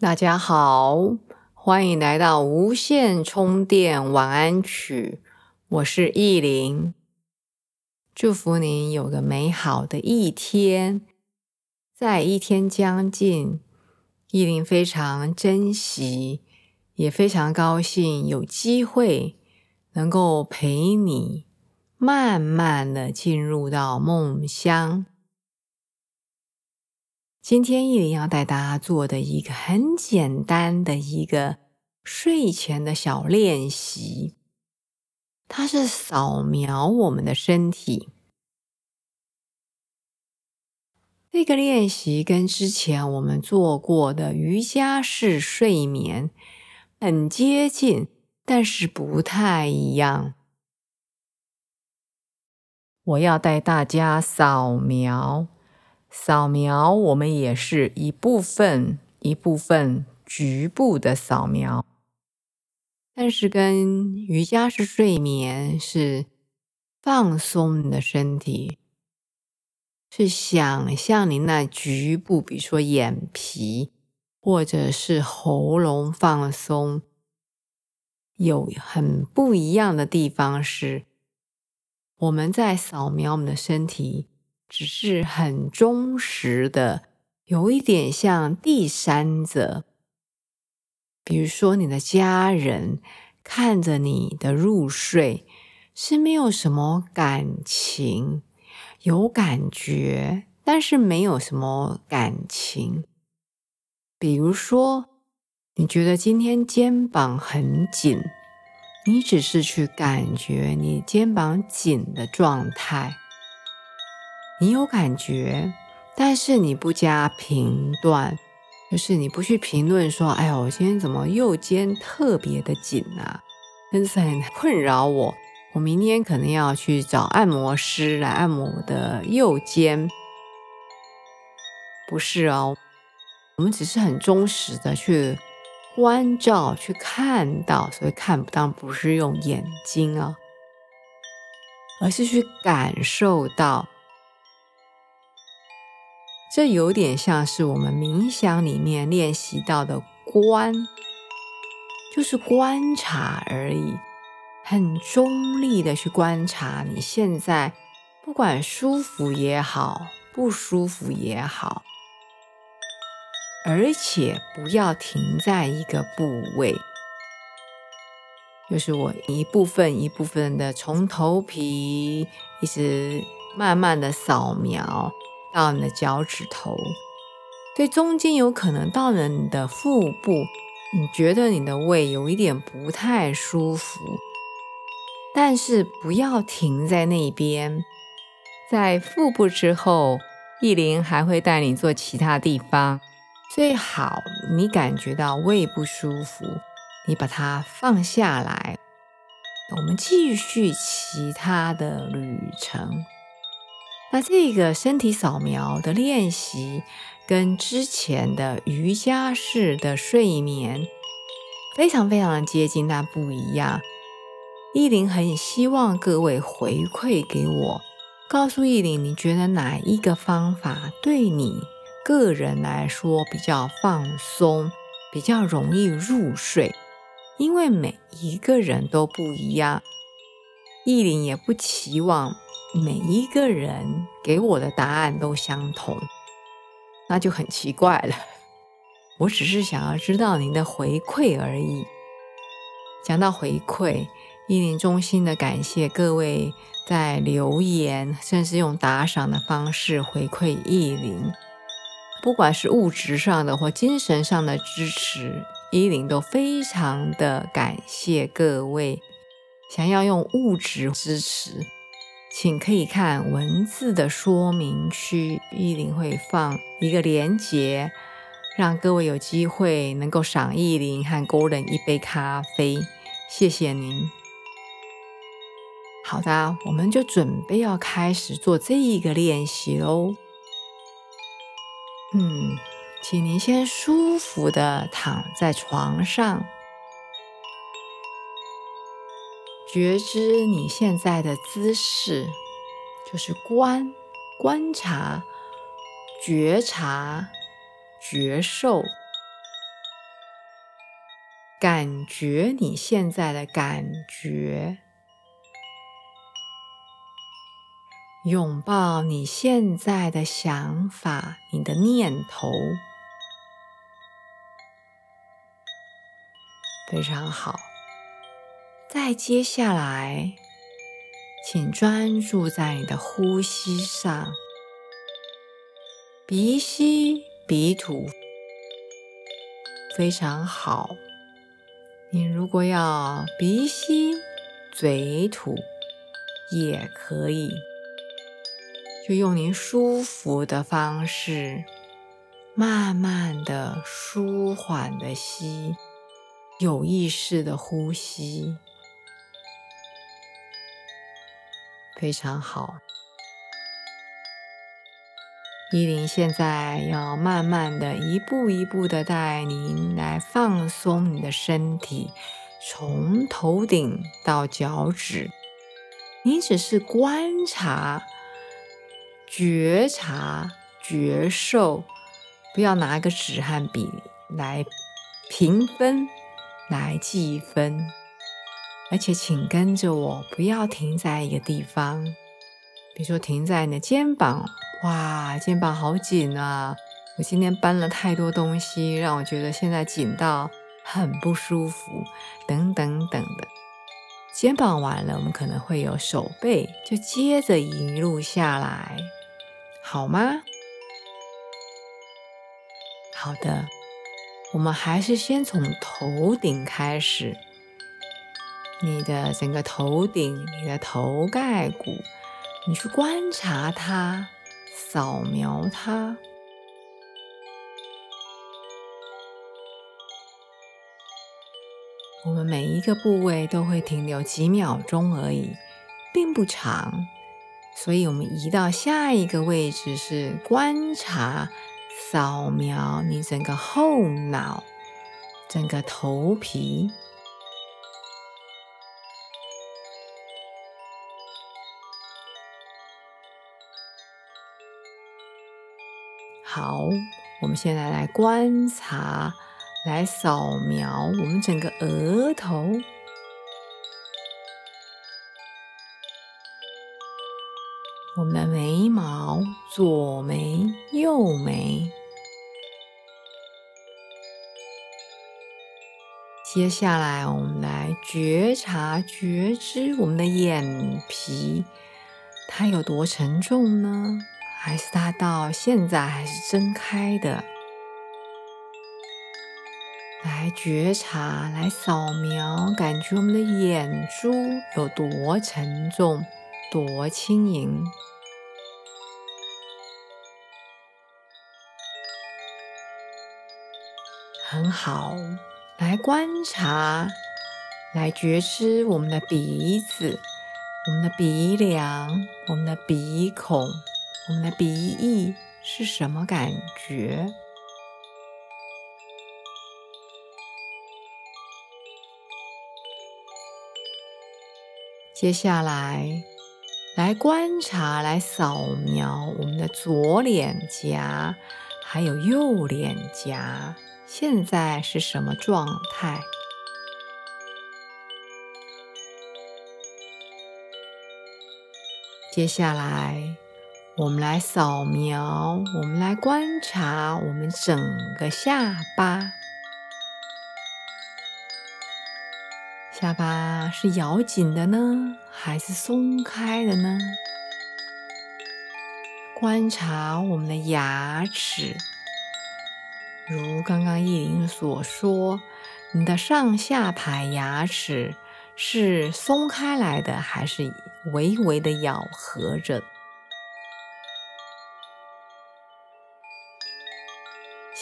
大家好，欢迎来到无线充电晚安曲。我是意林，祝福您有个美好的一天。在一天将近，意林非常珍惜，也非常高兴有机会能够陪你慢慢的进入到梦乡。今天依林要带大家做的一个很简单的一个睡前的小练习，它是扫描我们的身体。这个练习跟之前我们做过的瑜伽式睡眠很接近，但是不太一样。我要带大家扫描。扫描，我们也是一部分一部分局部的扫描，但是跟瑜伽式睡眠是放松你的身体，是想象你那局部，比如说眼皮或者是喉咙放松，有很不一样的地方是，我们在扫描我们的身体。只是很忠实的，有一点像第三者，比如说你的家人看着你的入睡，是没有什么感情，有感觉，但是没有什么感情。比如说，你觉得今天肩膀很紧，你只是去感觉你肩膀紧的状态。你有感觉，但是你不加评断，就是你不去评论说：“哎呦，我今天怎么右肩特别的紧啊？”真是很困扰我。我明天可能要去找按摩师来按摩我的右肩。不是哦，我们只是很忠实的去关照、去看到，所以看不到不是用眼睛啊，而是去感受到。这有点像是我们冥想里面练习到的观，就是观察而已，很中立的去观察你现在，不管舒服也好，不舒服也好，而且不要停在一个部位，就是我一部分一部分的从头皮一直慢慢的扫描。到你的脚趾头，对中间有可能到了你的腹部，你觉得你的胃有一点不太舒服，但是不要停在那边，在腹部之后，意林还会带你做其他地方。最好你感觉到胃不舒服，你把它放下来，我们继续其他的旅程。那这个身体扫描的练习，跟之前的瑜伽式的睡眠非常非常的接近，但不一样。意林很希望各位回馈给我，告诉意林，你觉得哪一个方法对你个人来说比较放松，比较容易入睡？因为每一个人都不一样，意林也不期望。每一个人给我的答案都相同，那就很奇怪了。我只是想要知道您的回馈而已。讲到回馈，一年衷心的感谢各位在留言，甚至用打赏的方式回馈意林，不管是物质上的或精神上的支持，依林都非常的感谢各位。想要用物质支持。请可以看文字的说明区，依林会放一个连接，让各位有机会能够赏意林和 Golden 一杯咖啡，谢谢您。好的，我们就准备要开始做这一个练习喽。嗯，请您先舒服的躺在床上，觉知你现在的姿势，就是观、观察、觉察、觉受，感觉你现在的感觉。拥抱你现在的想法，你的念头，非常好。再接下来，请专注在你的呼吸上，鼻吸鼻吐，非常好。你如果要鼻吸嘴吐，也可以。就用您舒服的方式，慢慢的、舒缓的吸，有意识的呼吸，非常好。依林现在要慢慢的、一步一步的带您来放松你的身体，从头顶到脚趾，你只是观察。觉察、觉受，不要拿个纸和笔来评分、来计分，而且请跟着我，不要停在一个地方。比如说，停在你的肩膀，哇，肩膀好紧啊！我今天搬了太多东西，让我觉得现在紧到很不舒服，等等等的。肩膀完了，我们可能会有手背，就接着一路下来。好吗？好的，我们还是先从头顶开始。你的整个头顶，你的头盖骨，你去观察它，扫描它。我们每一个部位都会停留几秒钟而已，并不长。所以，我们移到下一个位置是观察、扫描你整个后脑、整个头皮。好，我们现在来观察、来扫描我们整个额头。我们的眉毛，左眉、右眉。接下来，我们来觉察、觉知我们的眼皮，它有多沉重呢？还是它到现在还是睁开的？来觉察，来扫描，感觉我们的眼珠有多沉重、多轻盈。很好，来观察，来觉知我们的鼻子、我们的鼻梁、我们的鼻孔、我们的鼻翼是什么感觉？接下来，来观察，来扫描我们的左脸颊，还有右脸颊。现在是什么状态？接下来，我们来扫描，我们来观察我们整个下巴。下巴是咬紧的呢，还是松开的呢？观察我们的牙齿。如刚刚叶玲所说，你的上下排牙齿是松开来的，还是微微的咬合着？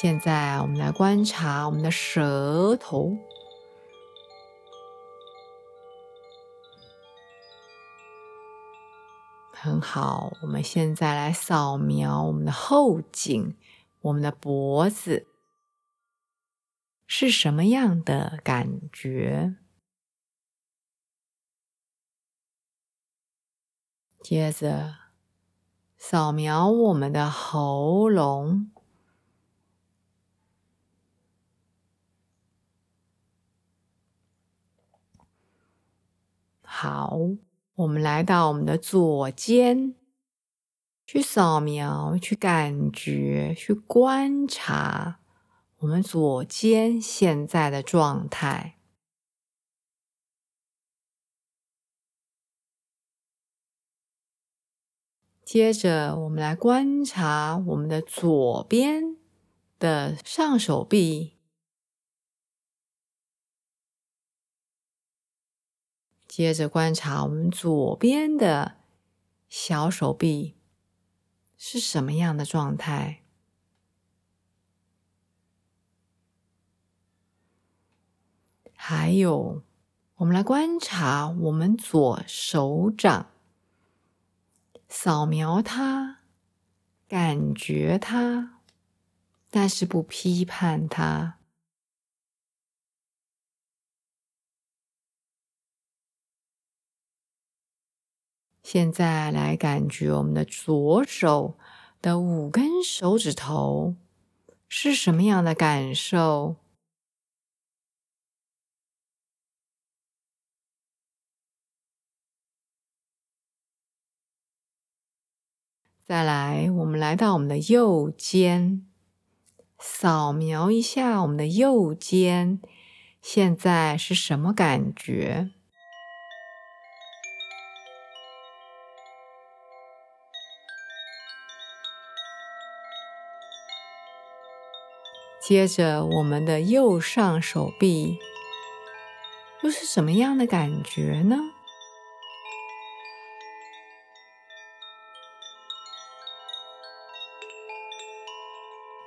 现在我们来观察我们的舌头，很好。我们现在来扫描我们的后颈，我们的脖子是什么样的感觉？接着扫描我们的喉咙。好，我们来到我们的左肩，去扫描，去感觉，去观察我们左肩现在的状态。接着，我们来观察我们的左边的上手臂。接着观察我们左边的小手臂是什么样的状态，还有，我们来观察我们左手掌，扫描它，感觉它，但是不批判它。现在来感觉我们的左手的五根手指头是什么样的感受？再来，我们来到我们的右肩，扫描一下我们的右肩，现在是什么感觉？接着，我们的右上手臂又是什么样的感觉呢？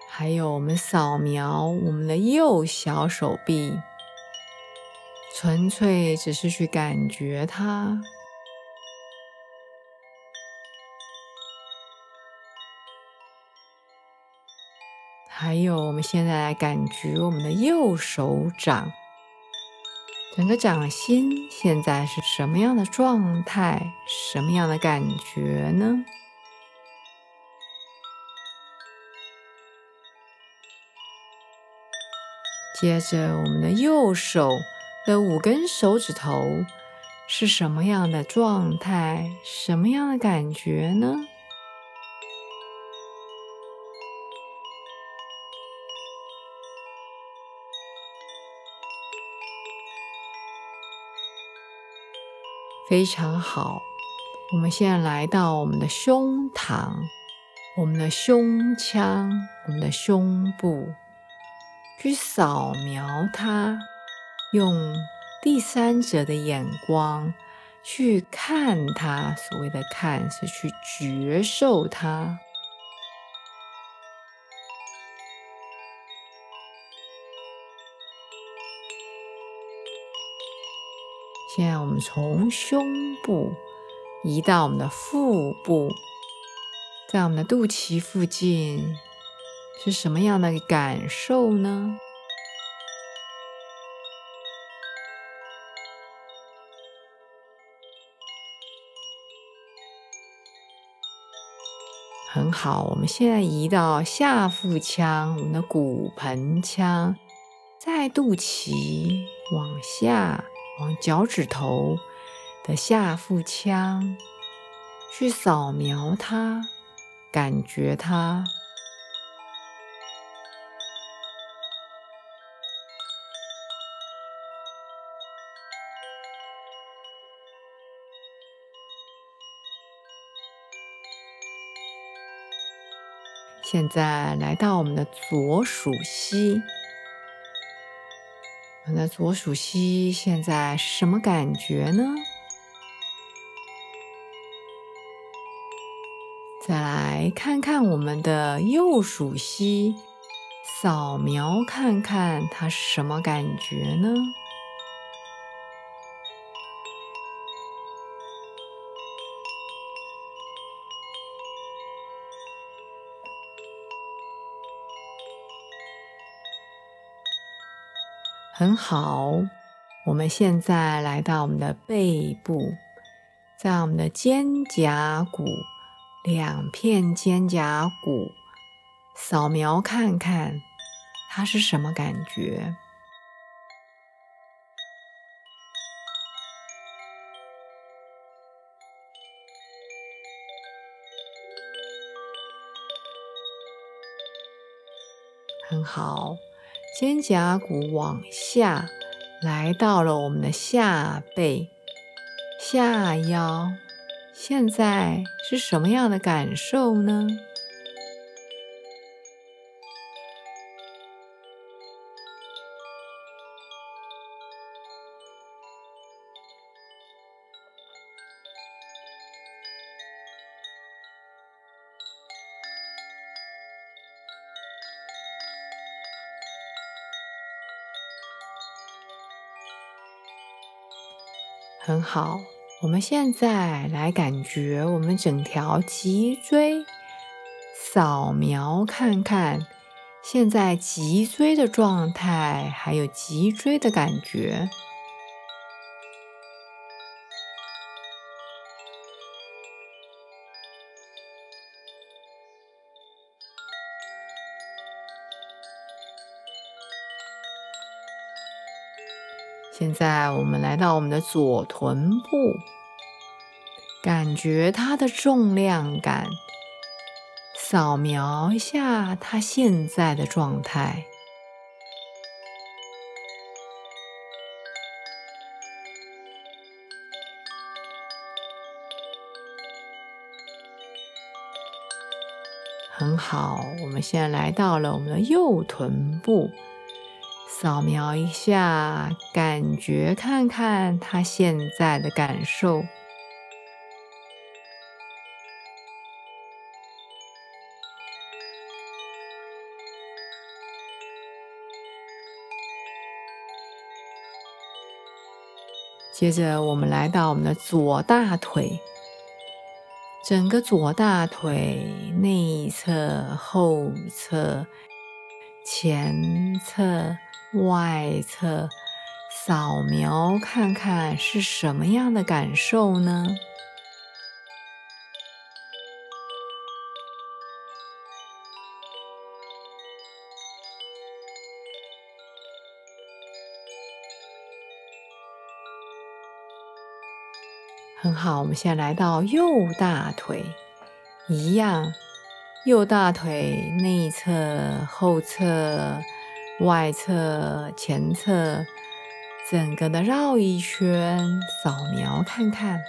还有，我们扫描我们的右小手臂，纯粹只是去感觉它。还有，我们现在来感觉我们的右手掌，整个掌心现在是什么样的状态？什么样的感觉呢？接着，我们的右手的五根手指头是什么样的状态？什么样的感觉呢？非常好，我们现在来到我们的胸膛、我们的胸腔、我们的胸部，去扫描它，用第三者的眼光去看它。所谓的看，是去觉受它。现在我们从胸部移到我们的腹部，在我们的肚脐附近是什么样的感受呢？很好，我们现在移到下腹腔，我们的骨盆腔，在肚脐往下。往脚趾头的下腹腔去扫描它，感觉它。现在来到我们的左鼠膝。我们的左鼠膝现在是什么感觉呢？再来看看我们的右鼠膝，扫描看看它是什么感觉呢？很好，我们现在来到我们的背部，在我们的肩胛骨两片肩胛骨，扫描看看它是什么感觉。很好。肩胛骨往下，来到了我们的下背、下腰，现在是什么样的感受呢？很好，我们现在来感觉我们整条脊椎，扫描看看现在脊椎的状态，还有脊椎的感觉。现在我们来到我们的左臀部，感觉它的重量感，扫描一下它现在的状态。很好，我们现在来到了我们的右臀部。扫描一下，感觉看看他现在的感受。接着，我们来到我们的左大腿，整个左大腿内侧、后侧、前侧。外侧扫描看看是什么样的感受呢？很好，我们现在来到右大腿，一样，右大腿内侧、后侧。外侧、前侧，整个的绕一圈，扫描看看。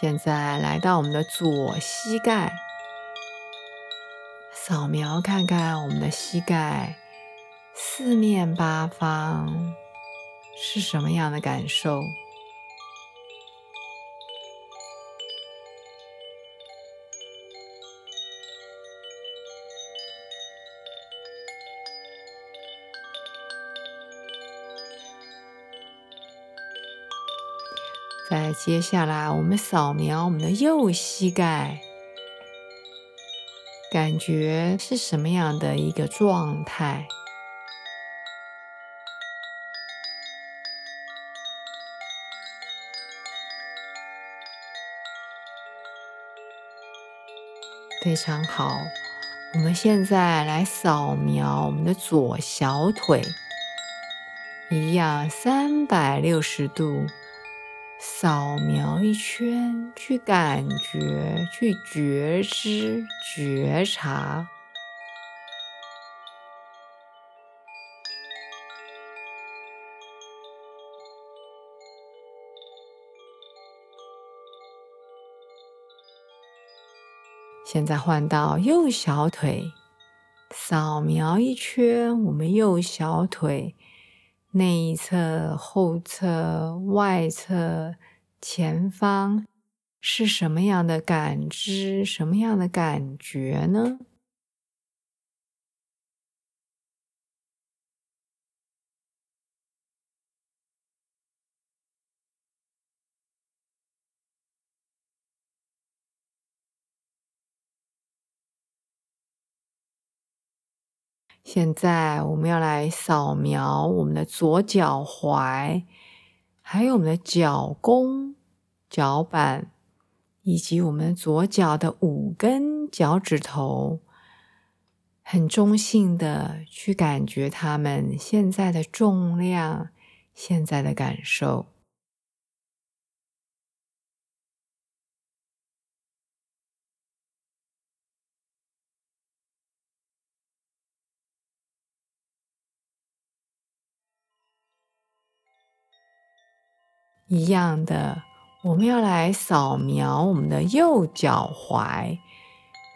现在来到我们的左膝盖，扫描看看我们的膝盖。四面八方是什么样的感受？在接下来，我们扫描我们的右膝盖，感觉是什么样的一个状态？非常好，我们现在来扫描我们的左小腿，一样三百六十度扫描一圈，去感觉，去觉知、觉察。现在换到右小腿，扫描一圈我们右小腿内侧、后侧、外侧、前方是什么样的感知？什么样的感觉呢？现在我们要来扫描我们的左脚踝，还有我们的脚弓、脚板，以及我们左脚的五根脚趾头，很中性的去感觉它们现在的重量、现在的感受。一样的，我们要来扫描我们的右脚踝，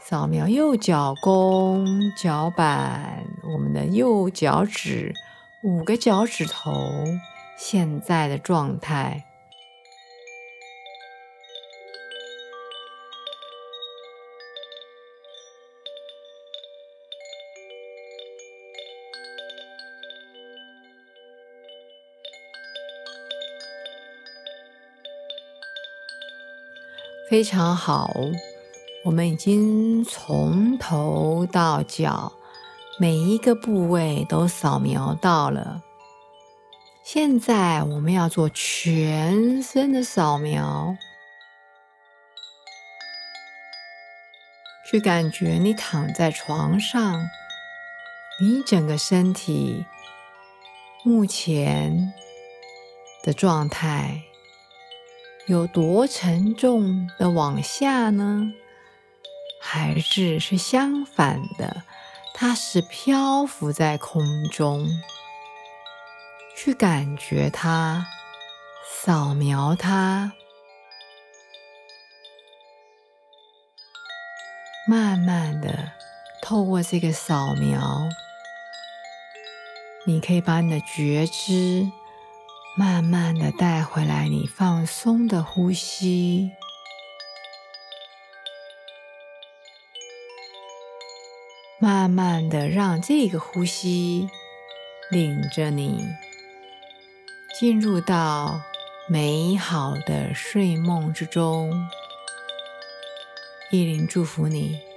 扫描右脚弓、脚板，我们的右脚趾五个脚趾头现在的状态。非常好，我们已经从头到脚每一个部位都扫描到了。现在我们要做全身的扫描，去感觉你躺在床上，你整个身体目前的状态。有多沉重的往下呢？还是是相反的？它是漂浮在空中，去感觉它，扫描它，慢慢的透过这个扫描，你可以把你的觉知。慢慢的带回来你放松的呼吸，慢慢的让这个呼吸领着你进入到美好的睡梦之中。意林祝福你。